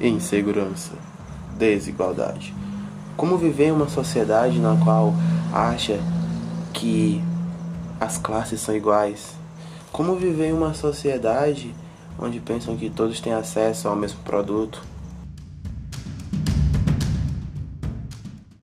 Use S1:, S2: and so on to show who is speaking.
S1: insegurança, desigualdade. Como viver em uma sociedade na qual acha que as classes são iguais? Como viver em uma sociedade onde pensam que todos têm acesso ao mesmo produto?